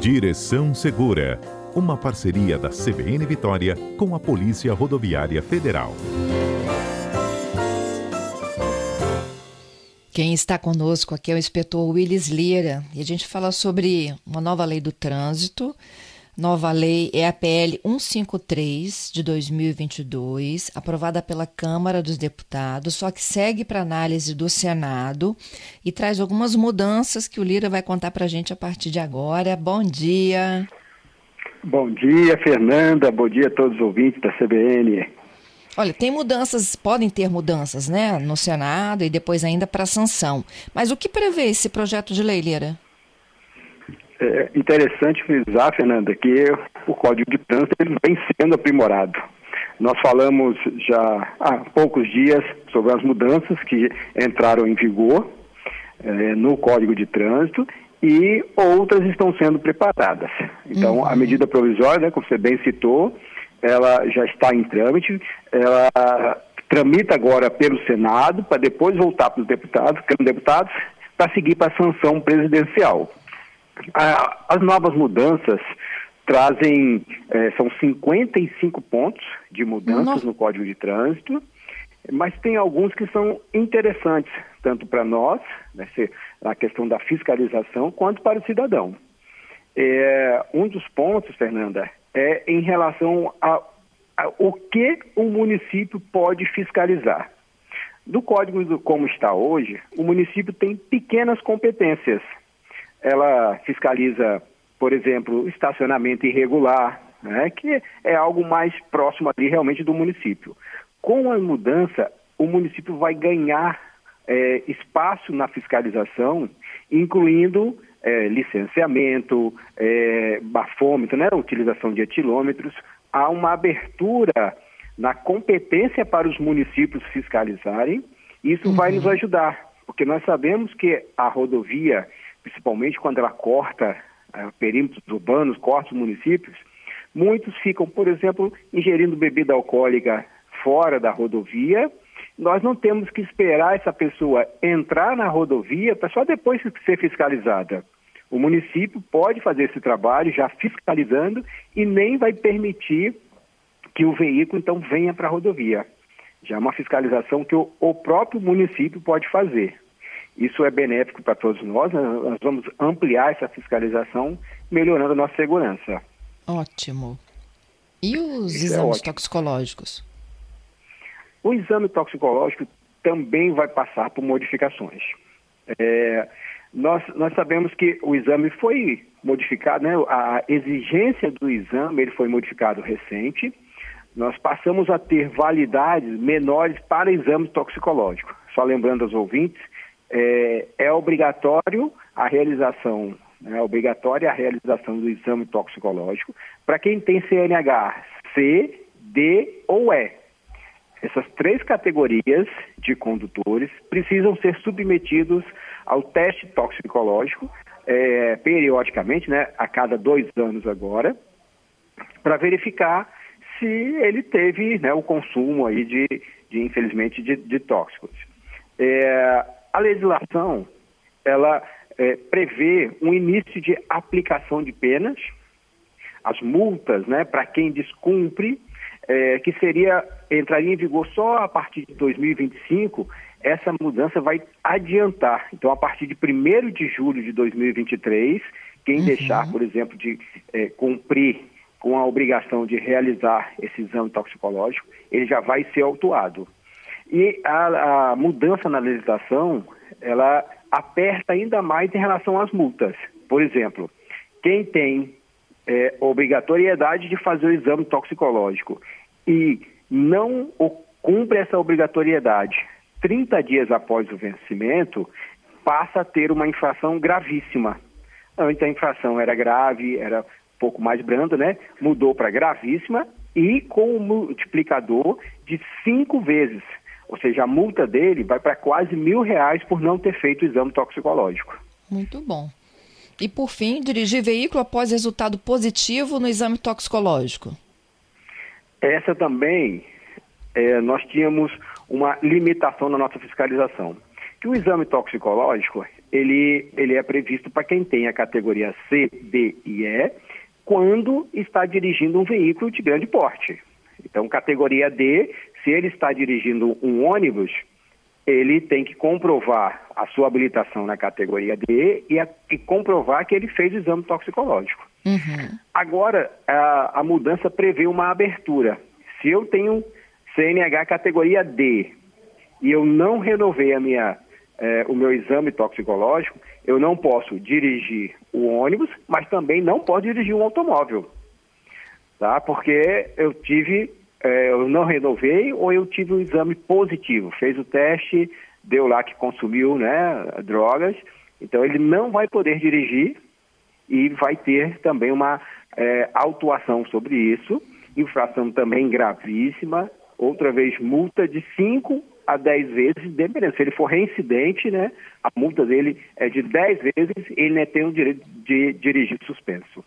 Direção Segura, uma parceria da CBN Vitória com a Polícia Rodoviária Federal. Quem está conosco aqui é o inspetor Willis Lira e a gente fala sobre uma nova lei do trânsito Nova lei é a PL 153 de 2022, aprovada pela Câmara dos Deputados, só que segue para análise do Senado e traz algumas mudanças que o Lira vai contar para a gente a partir de agora. Bom dia. Bom dia, Fernanda. Bom dia a todos os ouvintes da CBN. Olha, tem mudanças, podem ter mudanças, né, no Senado e depois ainda para sanção. Mas o que prevê esse projeto de lei, Lira? É interessante frisar, Fernanda, que o Código de Trânsito ele vem sendo aprimorado. Nós falamos já há poucos dias sobre as mudanças que entraram em vigor é, no Código de Trânsito e outras estão sendo preparadas. Então, uhum. a medida provisória, né, como você bem citou, ela já está em trâmite, ela tramita agora pelo Senado, para depois voltar para os deputados, deputados, para seguir para a sanção presidencial as novas mudanças trazem, é, são 55 pontos de mudanças Nossa. no Código de Trânsito, mas tem alguns que são interessantes, tanto para nós, né, a questão da fiscalização, quanto para o cidadão. É, um dos pontos, Fernanda, é em relação a, a o que o município pode fiscalizar. Do código do, como está hoje, o município tem pequenas competências ela fiscaliza, por exemplo, estacionamento irregular, né, que é algo mais próximo ali realmente do município. Com a mudança, o município vai ganhar é, espaço na fiscalização, incluindo é, licenciamento, é, bafômetro, né, utilização de etilômetros. Há uma abertura na competência para os municípios fiscalizarem. Isso uhum. vai nos ajudar, porque nós sabemos que a rodovia principalmente quando ela corta uh, perímetros urbanos, corta os municípios, muitos ficam, por exemplo, ingerindo bebida alcoólica fora da rodovia. Nós não temos que esperar essa pessoa entrar na rodovia para só depois ser fiscalizada. O município pode fazer esse trabalho já fiscalizando e nem vai permitir que o veículo então venha para a rodovia. Já é uma fiscalização que o, o próprio município pode fazer. Isso é benéfico para todos nós, né? nós vamos ampliar essa fiscalização, melhorando a nossa segurança. Ótimo. E os Isso é exames é toxicológicos? O exame toxicológico também vai passar por modificações. É, nós, nós sabemos que o exame foi modificado, né? a exigência do exame ele foi modificado recente. Nós passamos a ter validades menores para exame toxicológico. Só lembrando aos ouvintes é, é obrigatório a realização, né, é obrigatória a realização do exame toxicológico para quem tem CNH C, D ou E. Essas três categorias de condutores precisam ser submetidos ao teste toxicológico é, periodicamente, né, a cada dois anos agora, para verificar se ele teve né, o consumo aí de, de infelizmente, de, de tóxicos. É, a legislação, ela é, prevê um início de aplicação de penas, as multas, né, para quem descumpre, é, que seria entraria em vigor só a partir de 2025. Essa mudança vai adiantar. Então, a partir de 1 de julho de 2023, quem uhum. deixar, por exemplo, de é, cumprir com a obrigação de realizar esse exame toxicológico, ele já vai ser autuado. E a, a mudança na legislação, ela aperta ainda mais em relação às multas. Por exemplo, quem tem é, obrigatoriedade de fazer o exame toxicológico e não cumpre essa obrigatoriedade 30 dias após o vencimento, passa a ter uma infração gravíssima. Antes a infração era grave, era um pouco mais branda, né? Mudou para gravíssima e com um multiplicador de cinco vezes. Ou seja, a multa dele vai para quase mil reais por não ter feito o exame toxicológico. Muito bom. E por fim, dirigir veículo após resultado positivo no exame toxicológico. Essa também, é, nós tínhamos uma limitação na nossa fiscalização. Que o exame toxicológico, ele, ele é previsto para quem tem a categoria C, D e E, quando está dirigindo um veículo de grande porte. Então, categoria D, se ele está dirigindo um ônibus, ele tem que comprovar a sua habilitação na categoria D e, a, e comprovar que ele fez o exame toxicológico. Uhum. Agora, a, a mudança prevê uma abertura. Se eu tenho CNH categoria D e eu não renovei a minha, eh, o meu exame toxicológico, eu não posso dirigir o ônibus, mas também não posso dirigir um automóvel. Tá? Porque eu tive, eh, eu não renovei ou eu tive um exame positivo, fez o teste, deu lá que consumiu né, drogas, então ele não vai poder dirigir e vai ter também uma eh, autuação sobre isso, infração também gravíssima, outra vez multa de 5 a 10 vezes, dependendo. Se ele for reincidente, né, a multa dele é de 10 vezes ele né, tem o direito de dirigir suspenso.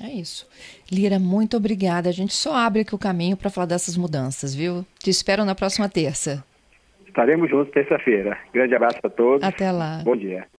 É isso. Lira, muito obrigada. A gente só abre aqui o caminho para falar dessas mudanças, viu? Te espero na próxima terça. Estaremos juntos terça-feira. Grande abraço a todos. Até lá. Bom dia.